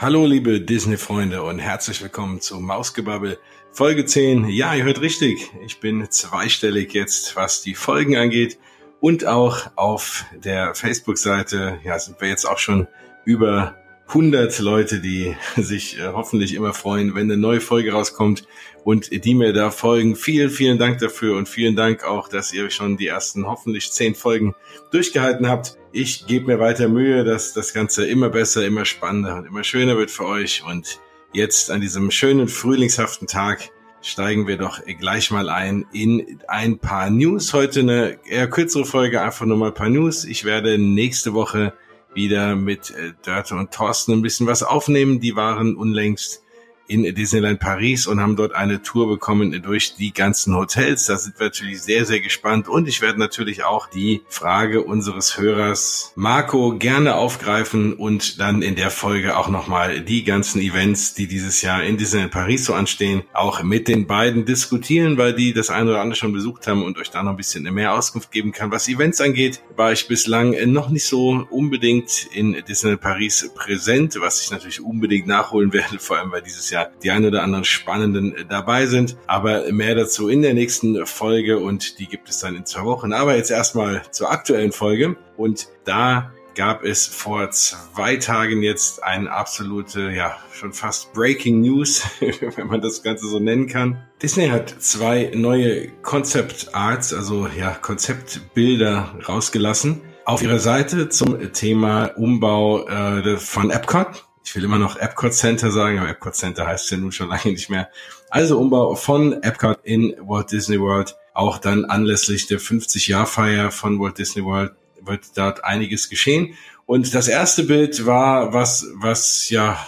Hallo liebe Disney-Freunde und herzlich willkommen zu Mausgebabbel Folge 10. Ja, ihr hört richtig, ich bin zweistellig jetzt, was die Folgen angeht und auch auf der Facebook-Seite, ja, sind wir jetzt auch schon über 100 Leute, die sich äh, hoffentlich immer freuen, wenn eine neue Folge rauskommt und die mir da folgen. Vielen, vielen Dank dafür und vielen Dank auch, dass ihr schon die ersten hoffentlich 10 Folgen durchgehalten habt. Ich gebe mir weiter Mühe, dass das Ganze immer besser, immer spannender und immer schöner wird für euch. Und jetzt an diesem schönen frühlingshaften Tag steigen wir doch gleich mal ein in ein paar News. Heute eine eher kürzere Folge, einfach nur mal ein paar News. Ich werde nächste Woche wieder mit äh, Dörte und Thorsten ein bisschen was aufnehmen. Die waren unlängst in Disneyland Paris und haben dort eine Tour bekommen durch die ganzen Hotels. Da sind wir natürlich sehr, sehr gespannt. Und ich werde natürlich auch die Frage unseres Hörers Marco gerne aufgreifen und dann in der Folge auch nochmal die ganzen Events, die dieses Jahr in Disneyland Paris so anstehen, auch mit den beiden diskutieren, weil die das eine oder andere schon besucht haben und euch da noch ein bisschen mehr Auskunft geben kann. Was Events angeht, war ich bislang noch nicht so unbedingt in Disneyland Paris präsent, was ich natürlich unbedingt nachholen werde, vor allem weil dieses Jahr die ein oder anderen spannenden äh, dabei sind. Aber mehr dazu in der nächsten Folge und die gibt es dann in zwei Wochen. Aber jetzt erstmal zur aktuellen Folge und da gab es vor zwei Tagen jetzt eine absolute, ja, schon fast Breaking News, wenn man das Ganze so nennen kann. Disney hat zwei neue Concept Arts, also ja, Konzeptbilder rausgelassen auf ihrer Seite zum Thema Umbau äh, von Epcot ich will immer noch Epcot Center sagen, aber Epcot Center heißt ja nun schon lange nicht mehr. Also Umbau von Epcot in Walt Disney World. Auch dann anlässlich der 50-Jahr-Feier von Walt Disney World wird dort einiges geschehen. Und das erste Bild war was, was ja,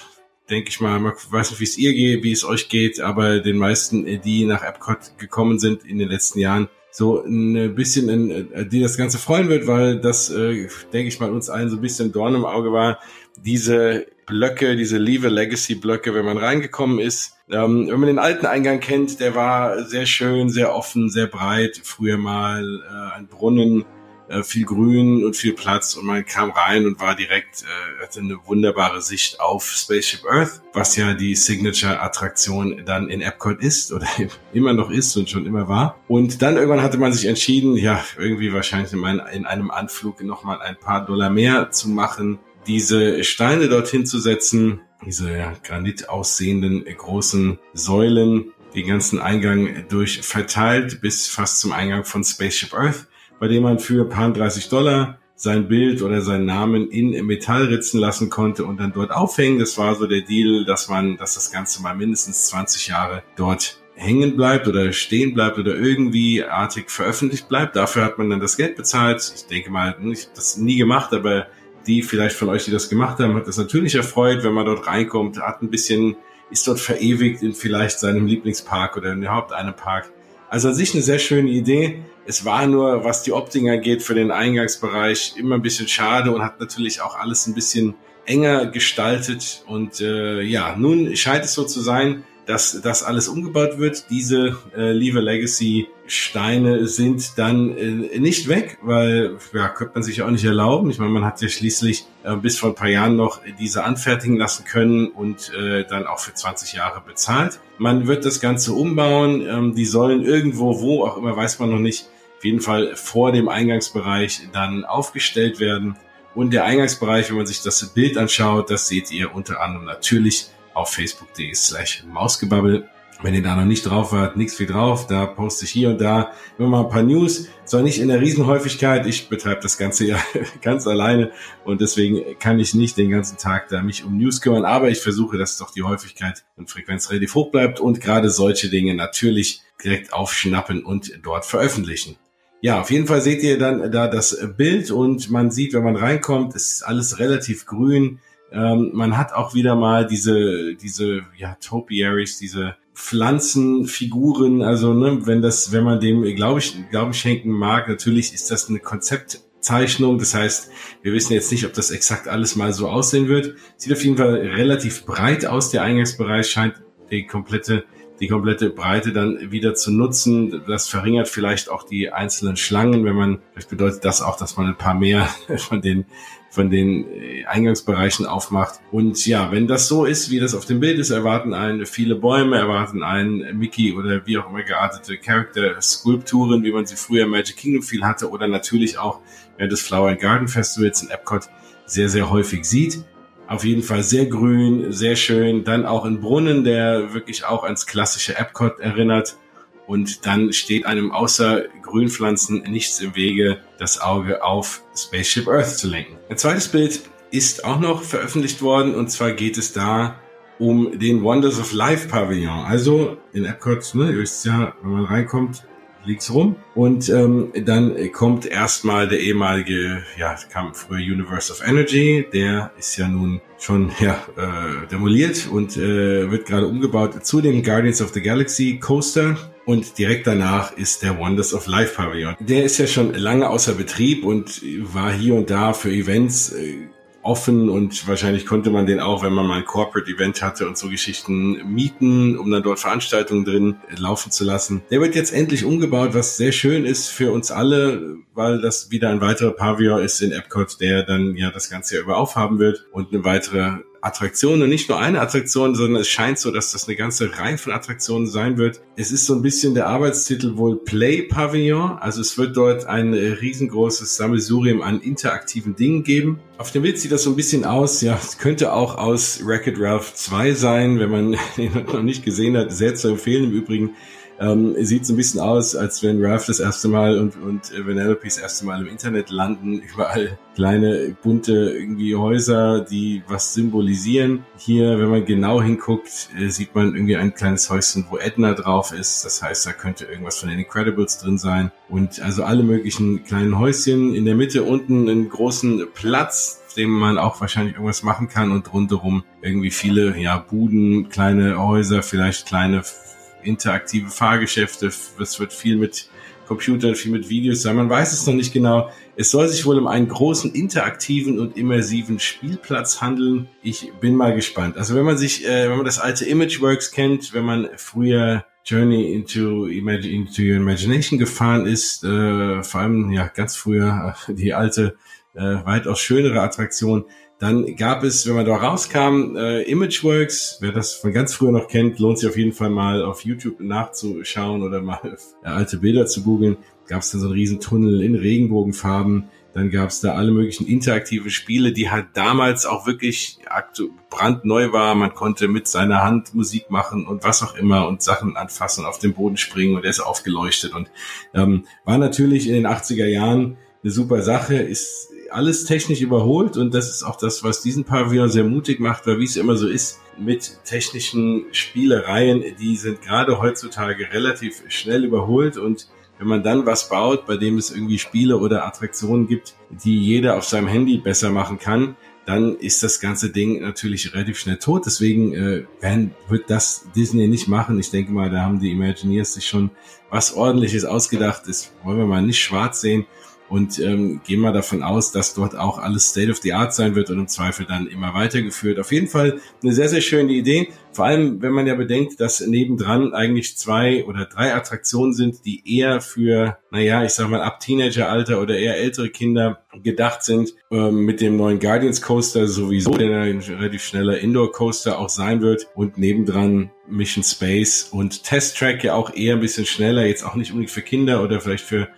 denke ich mal, ich weiß nicht, wie es ihr geht, wie es euch geht, aber den meisten, die nach Epcot gekommen sind in den letzten Jahren, so ein bisschen, in, die das Ganze freuen wird, weil das, äh, denke ich mal, uns allen so ein bisschen Dorn im Auge war. Diese Blöcke, diese Leave Legacy Blöcke, wenn man reingekommen ist. Ähm, wenn man den alten Eingang kennt, der war sehr schön, sehr offen, sehr breit. Früher mal äh, ein Brunnen, äh, viel Grün und viel Platz und man kam rein und war direkt, äh, hatte eine wunderbare Sicht auf Spaceship Earth, was ja die Signature-Attraktion dann in Epcot ist oder immer noch ist und schon immer war. Und dann irgendwann hatte man sich entschieden, ja, irgendwie wahrscheinlich in, einem Anflug nochmal ein paar Dollar mehr zu machen diese Steine dorthin zu setzen, diese ja, Granit aussehenden großen Säulen, den ganzen Eingang durch verteilt bis fast zum Eingang von Spaceship Earth, bei dem man für paar 30 Dollar sein Bild oder seinen Namen in Metall ritzen lassen konnte und dann dort aufhängen. Das war so der Deal, dass man, dass das Ganze mal mindestens 20 Jahre dort hängen bleibt oder stehen bleibt oder irgendwie artig veröffentlicht bleibt. Dafür hat man dann das Geld bezahlt. Ich denke mal, ich habe das nie gemacht, aber die vielleicht von euch, die das gemacht haben, hat das natürlich erfreut, wenn man dort reinkommt, hat ein bisschen, ist dort verewigt in vielleicht seinem Lieblingspark oder überhaupt einem Park. Also an sich eine sehr schöne Idee. Es war nur, was die Optik angeht, für den Eingangsbereich immer ein bisschen schade und hat natürlich auch alles ein bisschen enger gestaltet. Und äh, ja, nun scheint es so zu sein, dass das alles umgebaut wird. Diese äh, Lever Legacy Steine sind dann äh, nicht weg, weil ja, könnte man sich auch nicht erlauben. Ich meine, man hat ja schließlich äh, bis vor ein paar Jahren noch diese anfertigen lassen können und äh, dann auch für 20 Jahre bezahlt. Man wird das Ganze umbauen. Ähm, die sollen irgendwo, wo auch immer, weiß man noch nicht, auf jeden Fall vor dem Eingangsbereich dann aufgestellt werden. Und der Eingangsbereich, wenn man sich das Bild anschaut, das seht ihr unter anderem natürlich auf facebook.de slash mausgebabbel. Wenn ihr da noch nicht drauf wart, nichts viel drauf. Da poste ich hier und da immer mal ein paar News. Zwar nicht in der Riesenhäufigkeit. Ich betreibe das Ganze ja ganz alleine und deswegen kann ich nicht den ganzen Tag da mich um News kümmern. Aber ich versuche, dass doch die Häufigkeit und Frequenz relativ hoch bleibt und gerade solche Dinge natürlich direkt aufschnappen und dort veröffentlichen. Ja, auf jeden Fall seht ihr dann da das Bild und man sieht, wenn man reinkommt, ist alles relativ grün. Ähm, man hat auch wieder mal diese, diese, ja, Topiaries, diese Pflanzenfiguren, also ne, wenn das, wenn man dem, glaube ich, glaube ich, schenken mag, natürlich ist das eine Konzeptzeichnung. Das heißt, wir wissen jetzt nicht, ob das exakt alles mal so aussehen wird. Sieht auf jeden Fall relativ breit aus. Der Eingangsbereich scheint die komplette die komplette Breite dann wieder zu nutzen. Das verringert vielleicht auch die einzelnen Schlangen, wenn man, vielleicht bedeutet das auch, dass man ein paar mehr von den von den äh, Eingangsbereichen aufmacht. Und ja, wenn das so ist, wie das auf dem Bild ist, erwarten einen viele Bäume, erwarten einen Mickey oder wie auch immer geartete Character-Skulpturen, wie man sie früher im Magic Kingdom viel hatte oder natürlich auch während des Flower and Garden Festivals in Epcot sehr, sehr häufig sieht. Auf jeden Fall sehr grün, sehr schön. Dann auch ein Brunnen, der wirklich auch ans klassische Epcot erinnert. Und dann steht einem außer Grünpflanzen nichts im Wege, das Auge auf Spaceship Earth zu lenken. Ein zweites Bild ist auch noch veröffentlicht worden und zwar geht es da um den Wonders of Life Pavillon. Also in Epcot, ne, ihr wisst ja, wenn man reinkommt, liegt's rum. Und ähm, dann kommt erstmal der ehemalige, ja, kam früher Universe of Energy, der ist ja nun schon ja, äh, demoliert und äh, wird gerade umgebaut zu dem Guardians of the Galaxy Coaster. Und direkt danach ist der Wonders of Life Pavilion. Der ist ja schon lange außer Betrieb und war hier und da für Events äh, offen und wahrscheinlich konnte man den auch, wenn man mal ein Corporate Event hatte und so Geschichten mieten, um dann dort Veranstaltungen drin laufen zu lassen. Der wird jetzt endlich umgebaut, was sehr schön ist für uns alle, weil das wieder ein weiterer Pavillon ist in Epcot, der dann ja das ganze Jahr über aufhaben wird und eine weitere Attraktionen und nicht nur eine Attraktion, sondern es scheint so, dass das eine ganze Reihe von Attraktionen sein wird. Es ist so ein bisschen der Arbeitstitel wohl Play Pavillon. Also es wird dort ein riesengroßes Sammelsurium an interaktiven Dingen geben. Auf dem Bild sieht das so ein bisschen aus, ja, es könnte auch aus Wreck-It Ralph 2 sein, wenn man ihn noch nicht gesehen hat. Sehr zu empfehlen im Übrigen. Ähm, sieht so ein bisschen aus, als wenn Ralph das erste Mal und, und Vanellope das erste Mal im Internet landen. Überall kleine, bunte irgendwie Häuser, die was symbolisieren. Hier, wenn man genau hinguckt, äh, sieht man irgendwie ein kleines Häuschen, wo Edna drauf ist. Das heißt, da könnte irgendwas von den Incredibles drin sein. Und also alle möglichen kleinen Häuschen. In der Mitte unten einen großen Platz, dem man auch wahrscheinlich irgendwas machen kann und rundherum irgendwie viele ja Buden, kleine Häuser, vielleicht kleine interaktive Fahrgeschäfte. Es wird viel mit Computern, viel mit Videos sein. Man weiß es noch nicht genau. Es soll sich wohl um einen großen interaktiven und immersiven Spielplatz handeln. Ich bin mal gespannt. Also wenn man sich, äh, wenn man das alte Imageworks kennt, wenn man früher Journey into, into Your Imagination gefahren ist, äh, vor allem ja ganz früher äh, die alte, äh, weitaus schönere Attraktion, dann gab es, wenn man da rauskam, äh, Imageworks. Wer das von ganz früher noch kennt, lohnt sich auf jeden Fall mal auf YouTube nachzuschauen oder mal äh, alte Bilder zu googeln. Gab es dann so einen riesen Tunnel in Regenbogenfarben. Dann gab es da alle möglichen interaktive Spiele, die halt damals auch wirklich brandneu war. Man konnte mit seiner Hand Musik machen und was auch immer und Sachen anfassen, auf den Boden springen und er ist aufgeleuchtet und ähm, war natürlich in den 80er Jahren eine super Sache, ist alles technisch überholt und das ist auch das, was diesen Pavillon sehr mutig macht, weil wie es immer so ist, mit technischen Spielereien, die sind gerade heutzutage relativ schnell überholt und wenn man dann was baut, bei dem es irgendwie Spiele oder Attraktionen gibt, die jeder auf seinem Handy besser machen kann, dann ist das ganze Ding natürlich relativ schnell tot. Deswegen äh, werden, wird das Disney nicht machen. Ich denke mal, da haben die Imagineers sich schon was ordentliches ausgedacht. Das wollen wir mal nicht schwarz sehen und ähm, gehen wir davon aus, dass dort auch alles State of the Art sein wird und im Zweifel dann immer weitergeführt. Auf jeden Fall eine sehr, sehr schöne Idee. Vor allem, wenn man ja bedenkt, dass nebendran eigentlich zwei oder drei Attraktionen sind, die eher für, naja, ich sag mal, ab Teenageralter oder eher ältere Kinder gedacht sind. Ähm, mit dem neuen Guardians Coaster sowieso, der ein relativ schneller Indoor Coaster auch sein wird. Und nebendran Mission Space und Test Track ja auch eher ein bisschen schneller, jetzt auch nicht unbedingt für Kinder oder vielleicht für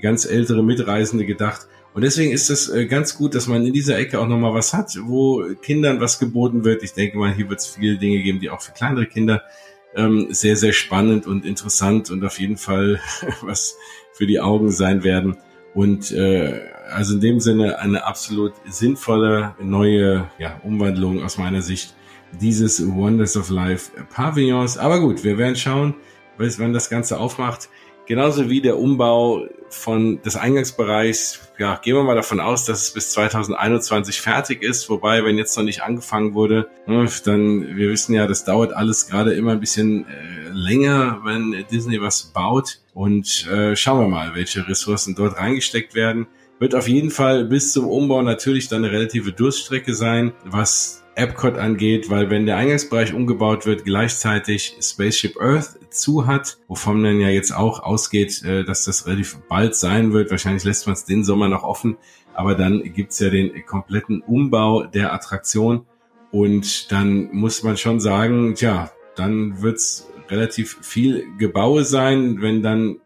ganz ältere Mitreisende gedacht. Und deswegen ist es äh, ganz gut, dass man in dieser Ecke auch nochmal was hat, wo Kindern was geboten wird. Ich denke mal, hier wird es viele Dinge geben, die auch für kleinere Kinder ähm, sehr, sehr spannend und interessant und auf jeden Fall was für die Augen sein werden. Und äh, also in dem Sinne eine absolut sinnvolle neue ja, Umwandlung aus meiner Sicht dieses Wonders of Life Pavillons. Aber gut, wir werden schauen, wann das Ganze aufmacht. Genauso wie der Umbau von des Eingangsbereichs, ja, gehen wir mal davon aus, dass es bis 2021 fertig ist. Wobei, wenn jetzt noch nicht angefangen wurde, ne, dann, wir wissen ja, das dauert alles gerade immer ein bisschen äh, länger, wenn Disney was baut. Und äh, schauen wir mal, welche Ressourcen dort reingesteckt werden. Wird auf jeden Fall bis zum Umbau natürlich dann eine relative Durststrecke sein, was Epcot angeht, weil wenn der Eingangsbereich umgebaut wird, gleichzeitig Spaceship Earth zu hat, wovon man ja jetzt auch ausgeht, äh, dass das relativ bald sein wird. Wahrscheinlich lässt man es den Sommer noch offen, aber dann gibt's ja den kompletten Umbau der Attraktion und dann muss man schon sagen, tja, dann wird's relativ viel Gebaue sein, wenn dann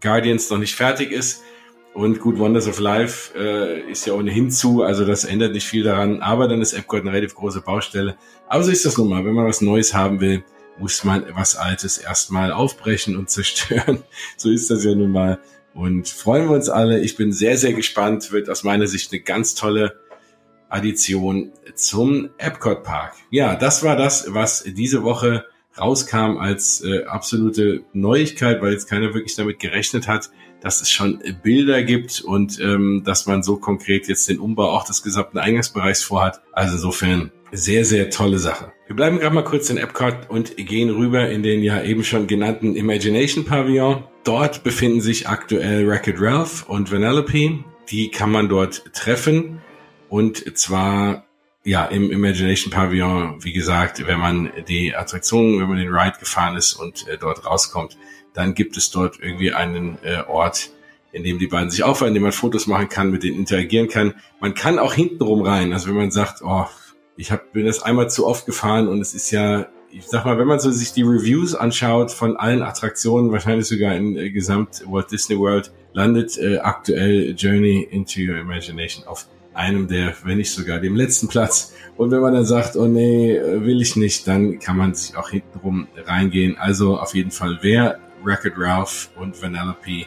Guardians noch nicht fertig ist und gut, Wonders of Life äh, ist ja ohnehin zu, also das ändert nicht viel daran. Aber dann ist Epcot eine relativ große Baustelle. Aber so ist das nun mal. Wenn man was Neues haben will, muss man was Altes erstmal aufbrechen und zerstören. so ist das ja nun mal. Und freuen wir uns alle. Ich bin sehr, sehr gespannt. Wird aus meiner Sicht eine ganz tolle Addition zum Epcot Park. Ja, das war das, was diese Woche rauskam als äh, absolute Neuigkeit, weil jetzt keiner wirklich damit gerechnet hat dass es schon Bilder gibt und ähm, dass man so konkret jetzt den Umbau auch des gesamten Eingangsbereichs vorhat. Also insofern sehr, sehr tolle Sache. Wir bleiben gerade mal kurz in Epcot und gehen rüber in den ja eben schon genannten Imagination Pavillon. Dort befinden sich aktuell Wreck-It Ralph und Vanellope. Die kann man dort treffen und zwar ja, im Imagination Pavillon, wie gesagt, wenn man die Attraktion, wenn man den Ride gefahren ist und äh, dort rauskommt, dann gibt es dort irgendwie einen äh, Ort, in dem die beiden sich aufhalten, in dem man Fotos machen kann, mit denen interagieren kann. Man kann auch hintenrum rein. Also wenn man sagt, oh, ich hab, bin das einmal zu oft gefahren und es ist ja, ich sag mal, wenn man so sich die Reviews anschaut von allen Attraktionen, wahrscheinlich sogar in äh, Gesamt Walt Disney World, landet äh, aktuell Journey into Your Imagination auf einem der, wenn nicht sogar dem letzten Platz. Und wenn man dann sagt, oh nee, äh, will ich nicht, dann kann man sich auch hintenrum reingehen. Also auf jeden Fall, wer Wreck-It Ralph und Vanellope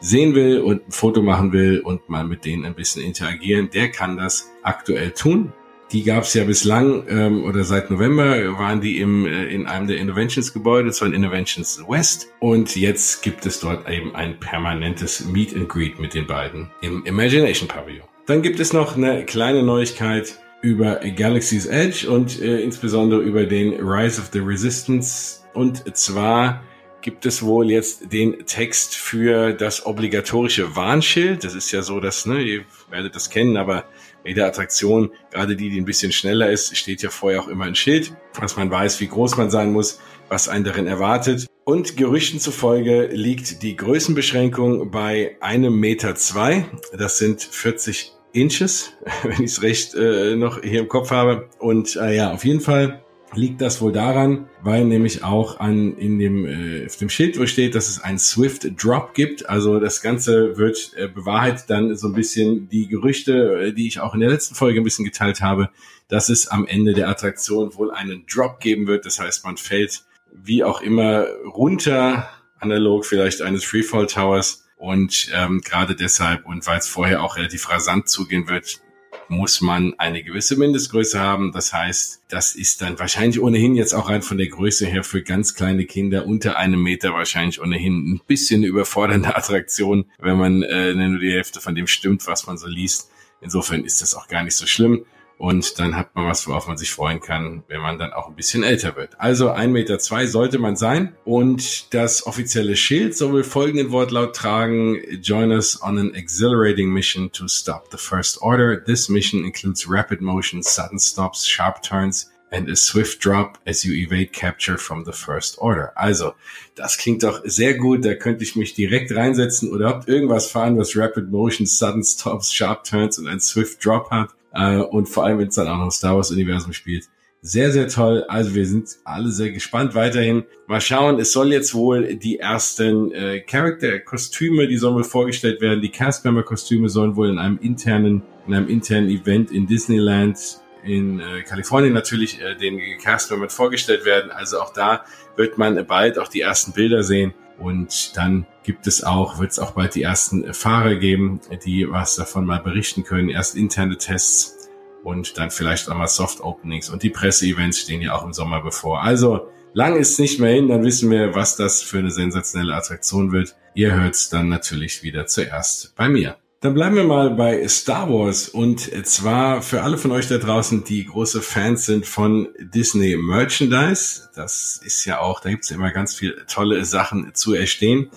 sehen will und ein Foto machen will und mal mit denen ein bisschen interagieren, der kann das aktuell tun. Die gab es ja bislang ähm, oder seit November waren die im, äh, in einem der Innovations-Gebäude, zwar in Innovations West. Und jetzt gibt es dort eben ein permanentes Meet and Greet mit den beiden im Imagination Pavilion. Dann gibt es noch eine kleine Neuigkeit über Galaxy's Edge und äh, insbesondere über den Rise of the Resistance. Und zwar gibt es wohl jetzt den Text für das obligatorische Warnschild. Das ist ja so, dass, ne, ihr werdet das kennen, aber bei der Attraktion, gerade die, die ein bisschen schneller ist, steht ja vorher auch immer ein Schild, dass man weiß, wie groß man sein muss, was einen darin erwartet. Und Gerüchten zufolge liegt die Größenbeschränkung bei einem Meter zwei. Das sind 40 Inches, wenn ich es recht äh, noch hier im Kopf habe. Und äh, ja, auf jeden Fall liegt das wohl daran, weil nämlich auch an in dem äh, auf dem Schild wo steht, dass es einen Swift Drop gibt. Also das Ganze wird äh, bewahrheitet dann so ein bisschen die Gerüchte, äh, die ich auch in der letzten Folge ein bisschen geteilt habe, dass es am Ende der Attraktion wohl einen Drop geben wird. Das heißt, man fällt wie auch immer runter, analog vielleicht eines Freefall Towers. Und ähm, gerade deshalb und weil es vorher auch relativ rasant zugehen wird, muss man eine gewisse Mindestgröße haben. Das heißt, das ist dann wahrscheinlich ohnehin jetzt auch rein von der Größe her für ganz kleine Kinder unter einem Meter wahrscheinlich ohnehin ein bisschen überfordernde Attraktion, wenn man äh, nur die Hälfte von dem stimmt, was man so liest. Insofern ist das auch gar nicht so schlimm. Und dann hat man was, worauf man sich freuen kann, wenn man dann auch ein bisschen älter wird. Also ein Meter zwei sollte man sein. Und das offizielle Schild soll folgenden Wortlaut tragen. Join us on an exhilarating mission to stop the First Order. This mission includes rapid motion, sudden stops, sharp turns, and a swift drop as you evade capture from the first order. Also, das klingt doch sehr gut. Da könnte ich mich direkt reinsetzen oder habt irgendwas fahren, was Rapid Motion, Sudden Stops, Sharp Turns und ein Swift Drop hat. Äh, und vor allem, wenn es dann auch noch Star Wars Universum spielt. Sehr, sehr toll. Also wir sind alle sehr gespannt weiterhin. Mal schauen, es soll jetzt wohl die ersten äh, Charakter-Kostüme, die sollen wohl vorgestellt werden. Die Castmember-Kostüme sollen wohl in einem internen, in einem internen Event in Disneyland in äh, Kalifornien natürlich äh, den Castmembern vorgestellt werden. Also auch da wird man bald auch die ersten Bilder sehen. Und dann gibt es auch, wird es auch bald die ersten Fahrer geben, die was davon mal berichten können. Erst interne Tests und dann vielleicht auch mal Soft Openings und die Presseevents stehen ja auch im Sommer bevor. Also lang ist nicht mehr hin, dann wissen wir, was das für eine sensationelle Attraktion wird. Ihr hört's dann natürlich wieder zuerst bei mir. Dann bleiben wir mal bei Star Wars und zwar für alle von euch da draußen, die große Fans sind von Disney Merchandise. Das ist ja auch, da gibt's ja immer ganz viele tolle Sachen zu erstehen.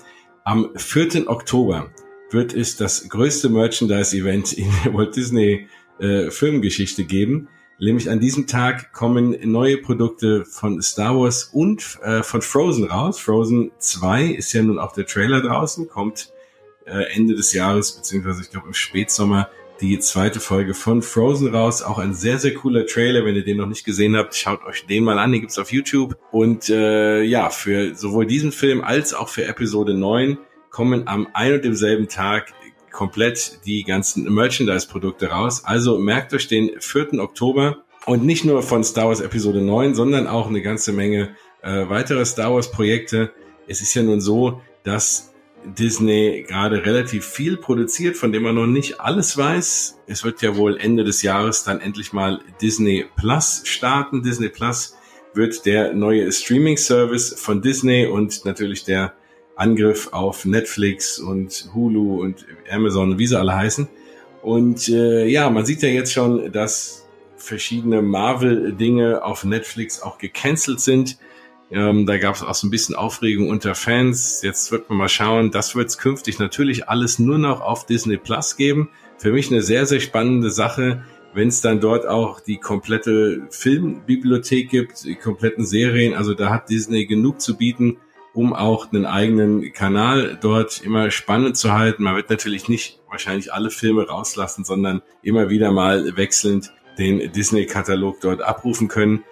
Am 4. Oktober wird es das größte Merchandise-Event in der Walt Disney äh, Filmgeschichte geben. Nämlich an diesem Tag kommen neue Produkte von Star Wars und äh, von Frozen raus. Frozen 2 ist ja nun auch der Trailer draußen, kommt äh, Ende des Jahres, beziehungsweise ich glaube im Spätsommer die zweite Folge von Frozen raus. Auch ein sehr, sehr cooler Trailer. Wenn ihr den noch nicht gesehen habt, schaut euch den mal an. Den gibt's auf YouTube. Und äh, ja, für sowohl diesen Film als auch für Episode 9 kommen am ein und demselben Tag komplett die ganzen Merchandise-Produkte raus. Also merkt euch den 4. Oktober und nicht nur von Star Wars Episode 9, sondern auch eine ganze Menge äh, weitere Star Wars Projekte. Es ist ja nun so, dass Disney gerade relativ viel produziert, von dem man noch nicht alles weiß. Es wird ja wohl Ende des Jahres dann endlich mal Disney Plus starten. Disney Plus wird der neue Streaming-Service von Disney und natürlich der Angriff auf Netflix und Hulu und Amazon, wie sie alle heißen. Und äh, ja, man sieht ja jetzt schon, dass verschiedene Marvel-Dinge auf Netflix auch gecancelt sind. Ähm, da gab es auch so ein bisschen Aufregung unter Fans. Jetzt wird man mal schauen. Das wird es künftig natürlich alles nur noch auf Disney Plus geben. Für mich eine sehr, sehr spannende Sache, wenn es dann dort auch die komplette Filmbibliothek gibt, die kompletten Serien. Also da hat Disney genug zu bieten um auch einen eigenen Kanal dort immer spannend zu halten. Man wird natürlich nicht wahrscheinlich alle Filme rauslassen, sondern immer wieder mal wechselnd den Disney-Katalog dort abrufen können.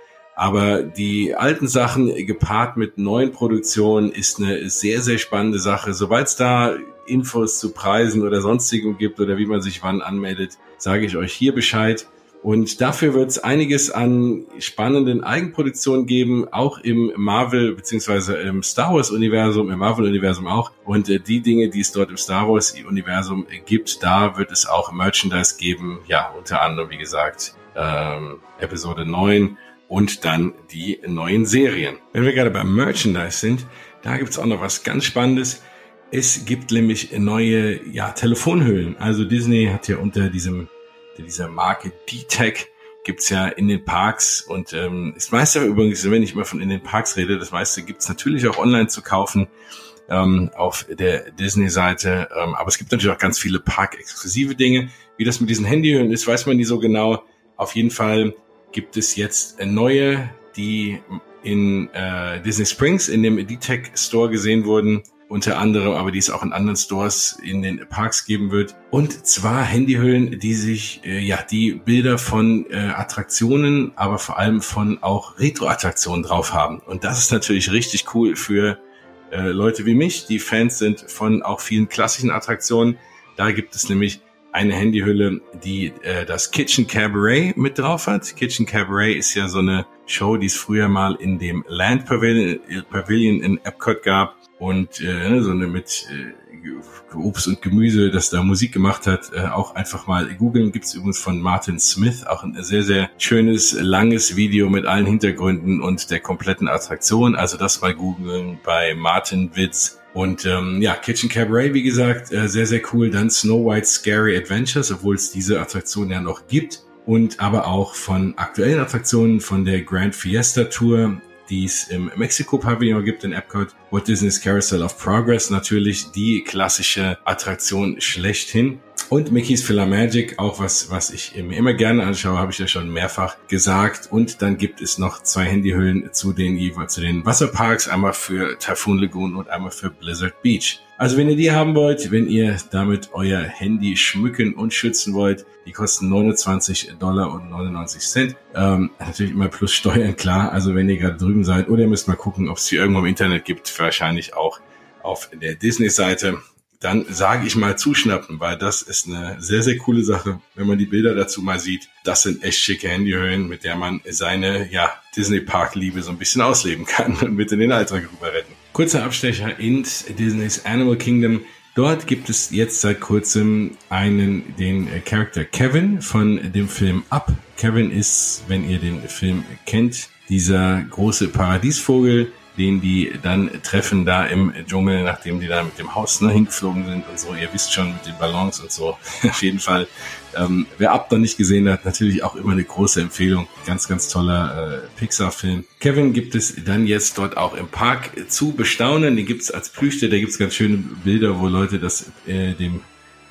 Aber die alten Sachen gepaart mit neuen Produktionen ist eine sehr, sehr spannende Sache. Sobald es da Infos zu Preisen oder sonstigem gibt oder wie man sich wann anmeldet, sage ich euch hier Bescheid. Und dafür wird es einiges an spannenden Eigenproduktionen geben, auch im Marvel- beziehungsweise im Star Wars-Universum, im Marvel-Universum auch. Und äh, die Dinge, die es dort im Star Wars-Universum gibt, da wird es auch Merchandise geben. Ja, unter anderem, wie gesagt, ähm, Episode 9 und dann die neuen Serien. Wenn wir gerade beim Merchandise sind, da gibt's auch noch was ganz Spannendes. Es gibt nämlich neue ja, Telefonhüllen. Also Disney hat ja unter diesem dieser Marke D-Tech gibt's ja in den Parks und ähm, das meiste übrigens, wenn ich immer von in den Parks rede, das meiste gibt's natürlich auch online zu kaufen ähm, auf der Disney-Seite, ähm, aber es gibt natürlich auch ganz viele Park-exklusive Dinge. Wie das mit diesen Handyhüllen ist, weiß man nie so genau. Auf jeden Fall gibt es jetzt neue, die in äh, Disney Springs in dem D-Tech Store gesehen wurden unter anderem, aber die es auch in anderen Stores in den Parks geben wird. Und zwar Handyhüllen, die sich, äh, ja, die Bilder von äh, Attraktionen, aber vor allem von auch Retro-Attraktionen drauf haben. Und das ist natürlich richtig cool für äh, Leute wie mich, die Fans sind von auch vielen klassischen Attraktionen. Da gibt es nämlich eine Handyhülle, die äh, das Kitchen Cabaret mit drauf hat. Kitchen Cabaret ist ja so eine Show, die es früher mal in dem Land Pavilion, in Epcot gab und äh, so eine mit äh, Obst und Gemüse, das da Musik gemacht hat, äh, auch einfach mal googeln. Gibt's übrigens von Martin Smith auch ein sehr, sehr schönes, langes Video mit allen Hintergründen und der kompletten Attraktion. Also das mal googeln bei Martin Witz. Und ähm, ja, Kitchen Cabaret, wie gesagt, äh, sehr, sehr cool. Dann Snow White Scary Adventures, obwohl es diese Attraktion ja noch gibt. Und aber auch von aktuellen Attraktionen von der Grand Fiesta Tour die es im Mexiko-Pavillon gibt in Epcot. Walt Disney's Carousel of Progress natürlich die klassische Attraktion schlechthin. Und Mickey's Filler Magic, auch was, was ich mir immer gerne anschaue, habe ich ja schon mehrfach gesagt. Und dann gibt es noch zwei Handyhüllen zu den jeweils zu den Wasserparks, einmal für Typhoon Lagoon und einmal für Blizzard Beach. Also wenn ihr die haben wollt, wenn ihr damit euer Handy schmücken und schützen wollt, die kosten 29 Dollar und 99 Cent. Ähm, natürlich immer plus Steuern, klar. Also wenn ihr gerade drüben seid oder ihr müsst mal gucken, ob es sie irgendwo im Internet gibt, wahrscheinlich auch auf der Disney-Seite. Dann sage ich mal zuschnappen, weil das ist eine sehr, sehr coole Sache, wenn man die Bilder dazu mal sieht. Das sind echt schicke Handyhöhlen, mit der man seine ja, Disney-Park-Liebe so ein bisschen ausleben kann und mit in den Alltag rüber retten. Kurzer Abstecher ins Disney's Animal Kingdom. Dort gibt es jetzt seit kurzem einen, den Charakter Kevin von dem Film Up. Kevin ist, wenn ihr den Film kennt, dieser große Paradiesvogel, den die dann treffen da im Dschungel, nachdem die da mit dem Haus ne, hingeflogen sind und so. Ihr wisst schon mit den Ballons und so. Auf jeden Fall. Ähm, wer Up noch nicht gesehen hat, natürlich auch immer eine große Empfehlung. Ganz, ganz toller äh, Pixar-Film. Kevin gibt es dann jetzt dort auch im Park zu bestaunen. Den gibt es als Plüschtier. Da gibt es ganz schöne Bilder, wo Leute das äh, dem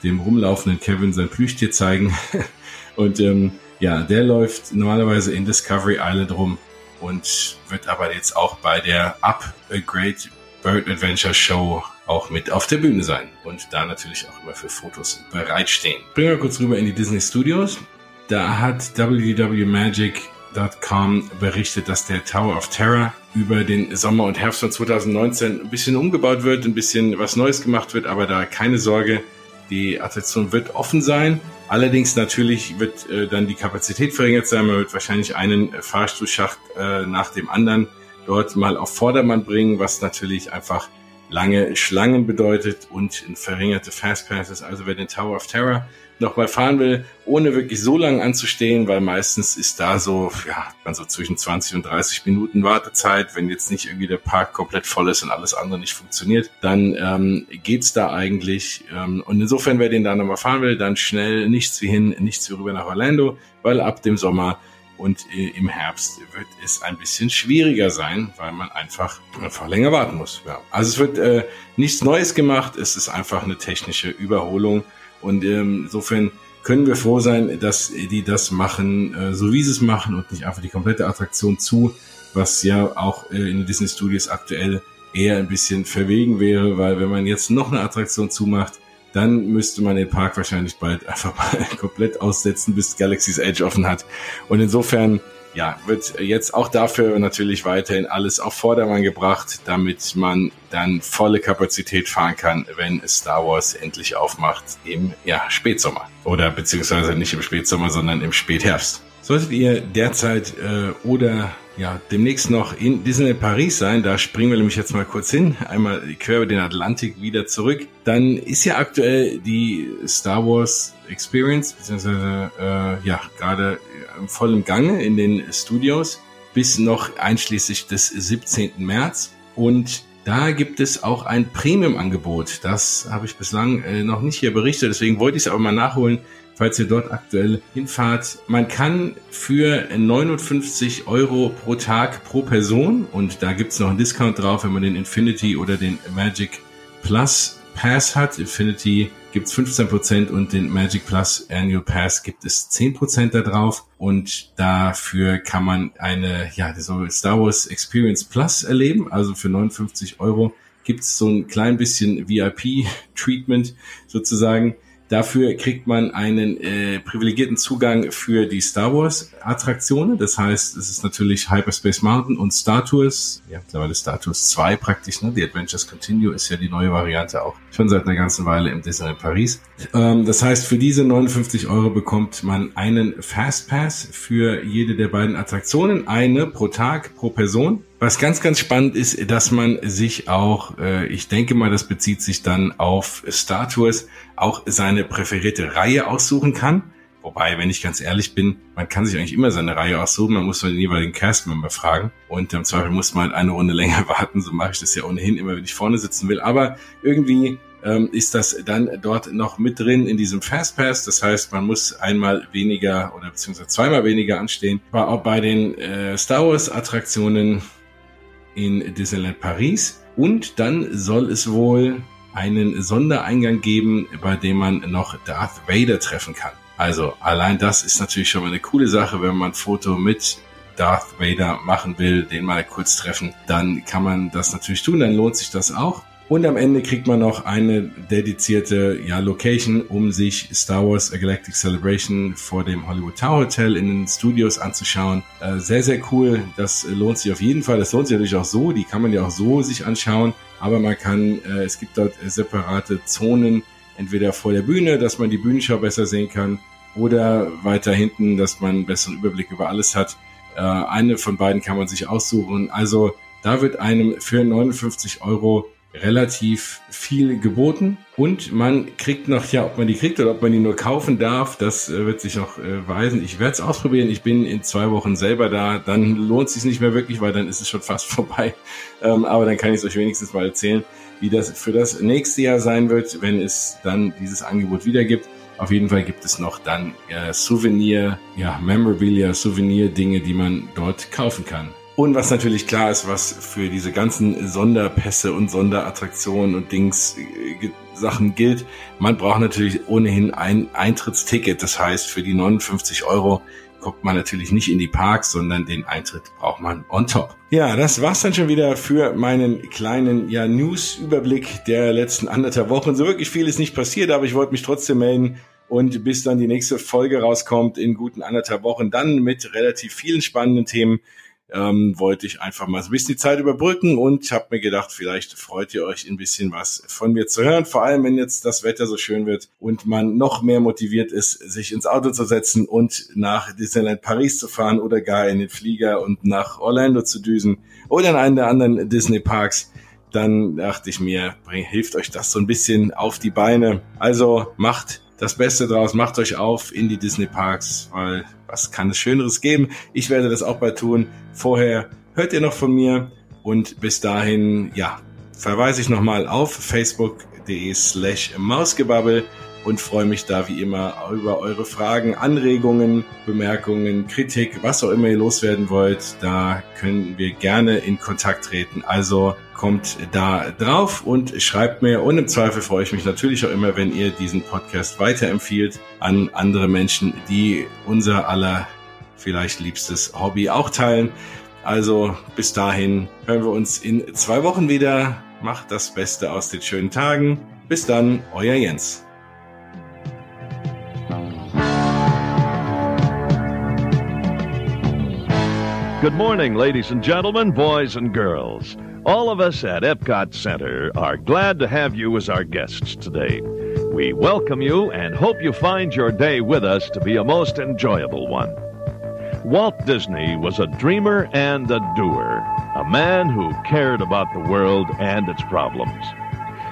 dem rumlaufenden Kevin sein Plüschtier zeigen. und ähm, Ja, der läuft normalerweise in Discovery Island rum und wird aber jetzt auch bei der Up a Great Bird Adventure Show auch mit auf der Bühne sein und da natürlich auch immer für Fotos bereitstehen. Bringen wir kurz rüber in die Disney Studios. Da hat www.magic.com berichtet, dass der Tower of Terror über den Sommer und Herbst von 2019 ein bisschen umgebaut wird, ein bisschen was Neues gemacht wird, aber da keine Sorge, die Attraktion wird offen sein. Allerdings natürlich wird äh, dann die Kapazität verringert sein. Man wird wahrscheinlich einen Fahrstuhlschacht äh, nach dem anderen dort mal auf Vordermann bringen, was natürlich einfach lange Schlangen bedeutet und verringerte Fastpasses. Also wer den Tower of Terror nochmal fahren will, ohne wirklich so lange anzustehen, weil meistens ist da so, ja, man so zwischen 20 und 30 Minuten Wartezeit, wenn jetzt nicht irgendwie der Park komplett voll ist und alles andere nicht funktioniert, dann ähm, geht's da eigentlich. Ähm, und insofern, wer den da nochmal fahren will, dann schnell nichts wie hin, nichts wie rüber nach Orlando, weil ab dem Sommer und äh, im Herbst wird es ein bisschen schwieriger sein, weil man einfach, einfach länger warten muss. Ja. Also es wird äh, nichts Neues gemacht, es ist einfach eine technische Überholung und ähm, insofern können wir froh sein, dass die das machen, äh, so wie sie es machen und nicht einfach die komplette Attraktion zu, was ja auch äh, in den Disney Studios aktuell eher ein bisschen verwegen wäre, weil wenn man jetzt noch eine Attraktion zumacht, dann müsste man den Park wahrscheinlich bald einfach mal komplett aussetzen, bis Galaxy's Edge offen hat. Und insofern ja, wird jetzt auch dafür natürlich weiterhin alles auf Vordermann gebracht, damit man dann volle Kapazität fahren kann, wenn Star Wars endlich aufmacht im ja, Spätsommer. Oder beziehungsweise nicht im Spätsommer, sondern im Spätherbst. Solltet ihr derzeit äh, oder ja, demnächst noch in Disneyland Paris sein. Da springen wir nämlich jetzt mal kurz hin. Einmal quer über den Atlantik wieder zurück. Dann ist ja aktuell die Star Wars Experience, beziehungsweise äh, ja, gerade im vollen Gange in den Studios bis noch einschließlich des 17. März. Und da gibt es auch ein Premium-Angebot. Das habe ich bislang äh, noch nicht hier berichtet, deswegen wollte ich es aber mal nachholen falls ihr dort aktuell hinfahrt. Man kann für 59 Euro pro Tag pro Person und da gibt's noch einen Discount drauf, wenn man den Infinity oder den Magic Plus Pass hat. Infinity gibt's 15% und den Magic Plus Annual Pass gibt es 10% da drauf und dafür kann man eine, ja, so Star Wars Experience Plus erleben, also für 59 Euro gibt's so ein klein bisschen VIP-Treatment sozusagen. Dafür kriegt man einen äh, privilegierten Zugang für die Star Wars Attraktionen. Das heißt, es ist natürlich Hyperspace Mountain und Star Tours. Ja, mittlerweile Star Tours 2 praktisch. Ne? Die Adventures Continue ist ja die neue Variante auch schon seit einer ganzen Weile im Disneyland Paris. Ähm, das heißt, für diese 59 Euro bekommt man einen Fastpass für jede der beiden Attraktionen. Eine pro Tag, pro Person. Was ganz, ganz spannend ist, dass man sich auch, äh, ich denke mal, das bezieht sich dann auf Star Tours, auch seine präferierte Reihe aussuchen kann. Wobei, wenn ich ganz ehrlich bin, man kann sich eigentlich immer seine Reihe aussuchen, man muss nur den jeweiligen Castmember fragen und im Zweifel muss man halt eine Runde länger warten, so mache ich das ja ohnehin immer, wenn ich vorne sitzen will. Aber irgendwie ähm, ist das dann dort noch mit drin in diesem Fastpass. Das heißt, man muss einmal weniger oder beziehungsweise zweimal weniger anstehen. Aber auch bei den äh, Star Wars Attraktionen in Disneyland Paris. Und dann soll es wohl einen Sondereingang geben, bei dem man noch Darth Vader treffen kann. Also allein das ist natürlich schon mal eine coole Sache, wenn man ein Foto mit Darth Vader machen will, den mal kurz treffen, dann kann man das natürlich tun, dann lohnt sich das auch. Und am Ende kriegt man noch eine dedizierte ja, Location, um sich Star Wars A Galactic Celebration vor dem Hollywood Tower Hotel in den Studios anzuschauen. Äh, sehr, sehr cool. Das lohnt sich auf jeden Fall. Das lohnt sich natürlich auch so. Die kann man ja auch so sich anschauen. Aber man kann, äh, es gibt dort separate Zonen, entweder vor der Bühne, dass man die Bühnenschau besser sehen kann, oder weiter hinten, dass man einen besseren Überblick über alles hat. Äh, eine von beiden kann man sich aussuchen. Also da wird einem für 59 Euro relativ viel geboten und man kriegt noch, ja, ob man die kriegt oder ob man die nur kaufen darf, das äh, wird sich noch äh, weisen. Ich werde es ausprobieren. Ich bin in zwei Wochen selber da. Dann lohnt es sich nicht mehr wirklich, weil dann ist es schon fast vorbei. Ähm, aber dann kann ich es euch wenigstens mal erzählen, wie das für das nächste Jahr sein wird, wenn es dann dieses Angebot wieder gibt. Auf jeden Fall gibt es noch dann äh, Souvenir, ja, Memorabilia, Souvenir-Dinge, die man dort kaufen kann. Und was natürlich klar ist, was für diese ganzen Sonderpässe und Sonderattraktionen und Dings äh, Sachen gilt, man braucht natürlich ohnehin ein Eintrittsticket. Das heißt, für die 59 Euro kommt man natürlich nicht in die Parks, sondern den Eintritt braucht man on top. Ja, das war's dann schon wieder für meinen kleinen ja, News-Überblick der letzten anderthalb Wochen. So wirklich viel ist nicht passiert, aber ich wollte mich trotzdem melden. Und bis dann die nächste Folge rauskommt in guten anderthalb Wochen, dann mit relativ vielen spannenden Themen, ähm, wollte ich einfach mal so ein bisschen die Zeit überbrücken und habe mir gedacht, vielleicht freut ihr euch ein bisschen was von mir zu hören, vor allem wenn jetzt das Wetter so schön wird und man noch mehr motiviert ist, sich ins Auto zu setzen und nach Disneyland Paris zu fahren oder gar in den Flieger und nach Orlando zu düsen oder in einen der anderen Disney Parks dann dachte ich mir, bring, hilft euch das so ein bisschen auf die Beine. Also macht das Beste draus, macht euch auf in die Disney Parks, weil was kann es Schöneres geben? Ich werde das auch bald tun. Vorher hört ihr noch von mir und bis dahin, ja, verweise ich nochmal auf facebook.de slash mausgebabbel und freue mich da wie immer über eure Fragen, Anregungen, Bemerkungen, Kritik, was auch immer ihr loswerden wollt. Da können wir gerne in Kontakt treten. Also kommt da drauf und schreibt mir. Und im Zweifel freue ich mich natürlich auch immer, wenn ihr diesen Podcast weiterempfiehlt an andere Menschen, die unser aller vielleicht liebstes Hobby auch teilen. Also bis dahin hören wir uns in zwei Wochen wieder. Macht das Beste aus den schönen Tagen. Bis dann, euer Jens. Good morning, ladies and gentlemen, boys and girls. All of us at Epcot Center are glad to have you as our guests today. We welcome you and hope you find your day with us to be a most enjoyable one. Walt Disney was a dreamer and a doer, a man who cared about the world and its problems.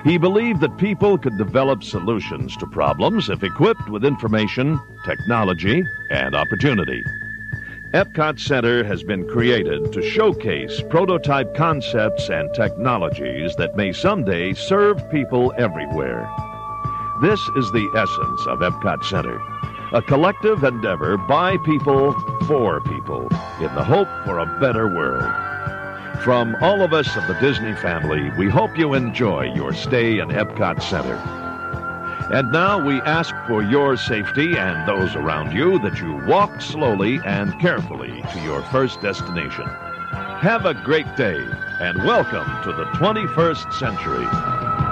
He believed that people could develop solutions to problems if equipped with information, technology, and opportunity. Epcot Center has been created to showcase prototype concepts and technologies that may someday serve people everywhere. This is the essence of Epcot Center, a collective endeavor by people for people in the hope for a better world. From all of us of the Disney family, we hope you enjoy your stay in Epcot Center. And now we ask for your safety and those around you that you walk slowly and carefully to your first destination. Have a great day and welcome to the 21st century.